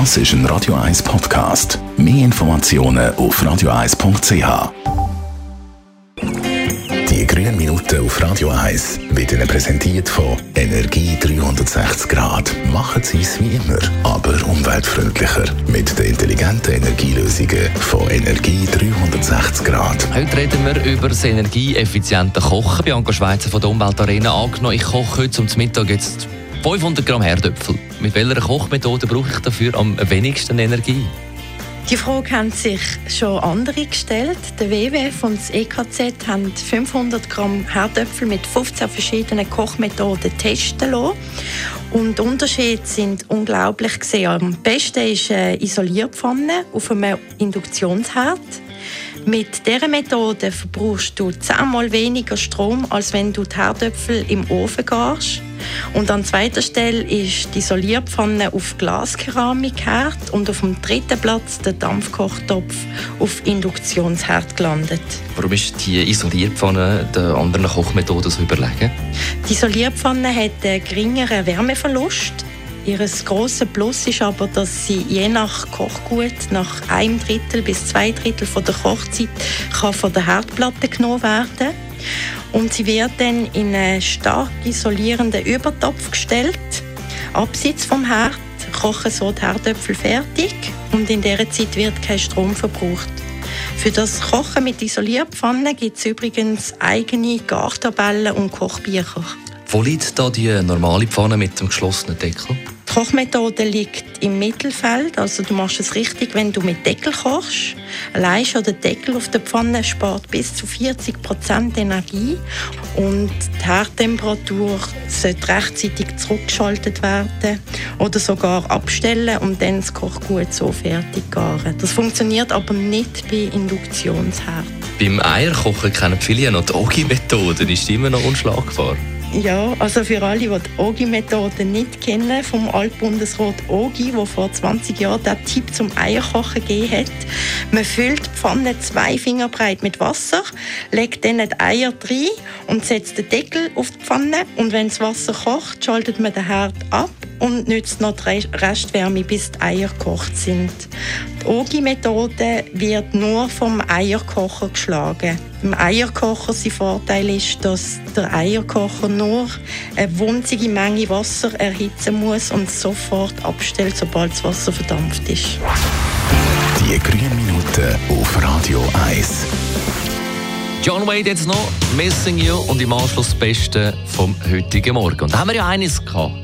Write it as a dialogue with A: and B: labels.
A: Das ist ein Radio 1 Podcast. Mehr Informationen auf radio1.ch. Die grünen Minuten auf Radio 1 werden Ihnen präsentiert von Energie 360 Grad. Machen Sie es wie immer, aber umweltfreundlicher. Mit den intelligenten Energielösungen von Energie 360 Grad.
B: Heute reden wir über das energieeffiziente Kochen. Bianca Schweizer von der Umweltarena angenommen. Ich koche heute zum Mittag jetzt 500 Gramm Herdöpfel. Mit welcher Kochmethode brauche ich dafür am wenigsten Energie?
C: Die Frage haben sich schon andere gestellt. Der WWF und das EKZ haben 500 Gramm Herdöpfel mit 15 verschiedenen Kochmethoden testen lassen. Und die Unterschiede sind unglaublich gesehen. Am besten ist eine Isolierpfanne auf einem Induktionsherd. Mit dieser Methode verbrauchst du zehnmal weniger Strom, als wenn du die Herdöpfel im Ofen gehst. Und an zweiter Stelle ist die Isolierpfanne auf Glaskeramik-Herd und auf dem dritten Platz der Dampfkochtopf auf Induktionsherd gelandet.
B: Warum ist die Isolierpfanne den anderen Kochmethoden so überlegen?
C: Die Isolierpfanne hat einen geringeren Wärmeverlust. Ihr grosses Plus ist aber, dass sie je nach Kochgut nach einem Drittel bis zwei Drittel von der Kochzeit kann von der Herdplatte genommen werden. Und sie wird dann in einen stark isolierenden Übertopf gestellt. Abseits vom Herd kochen so die Herdöpfel fertig und in dieser Zeit wird kein Strom verbraucht. Für das Kochen mit Isolierpfannen gibt es übrigens eigene Gartabellen und Kochbücher.
B: Wo liegt da die normale Pfanne mit dem geschlossenen Deckel?
C: Kochmethode liegt im Mittelfeld. Also du machst es richtig, wenn du mit Deckel kochst. Allein schon der Deckel auf der Pfanne spart bis zu 40 Prozent Energie und die Herdtemperatur sollte rechtzeitig zurückgeschaltet werden oder sogar abstellen und dann das Kochgut so fertig garen. Das funktioniert aber nicht bei Induktionsherd.
B: Beim Eierkochen kennen viele noch die Ogi-Methode. Ist die immer noch unschlagbar?
C: Ja, also für alle, die die OGI-Methode nicht kennen, vom Altbundesrat OGI, der vor 20 Jahren den Tipp zum Eierkochen gegeben hat. Man füllt die Pfanne zwei Finger breit mit Wasser, legt dann die Eier rein und setzt den Deckel auf die Pfanne. Und wenn das Wasser kocht, schaltet man den Herd ab und nützt noch die Restwärme, bis die Eier gekocht sind. Die Ogi-Methode wird nur vom Eierkocher geschlagen. Im Eierkocher sein Vorteil ist, dass der Eierkocher nur eine winzige Menge Wasser erhitzen muss und sofort abstellt, sobald das Wasser verdampft ist.
A: Die grünen Minuten auf Radio 1.
B: John Wade jetzt noch, Missing You und im Anschluss das Beste vom heutigen Morgen. Und da haben wir ja eines gehabt.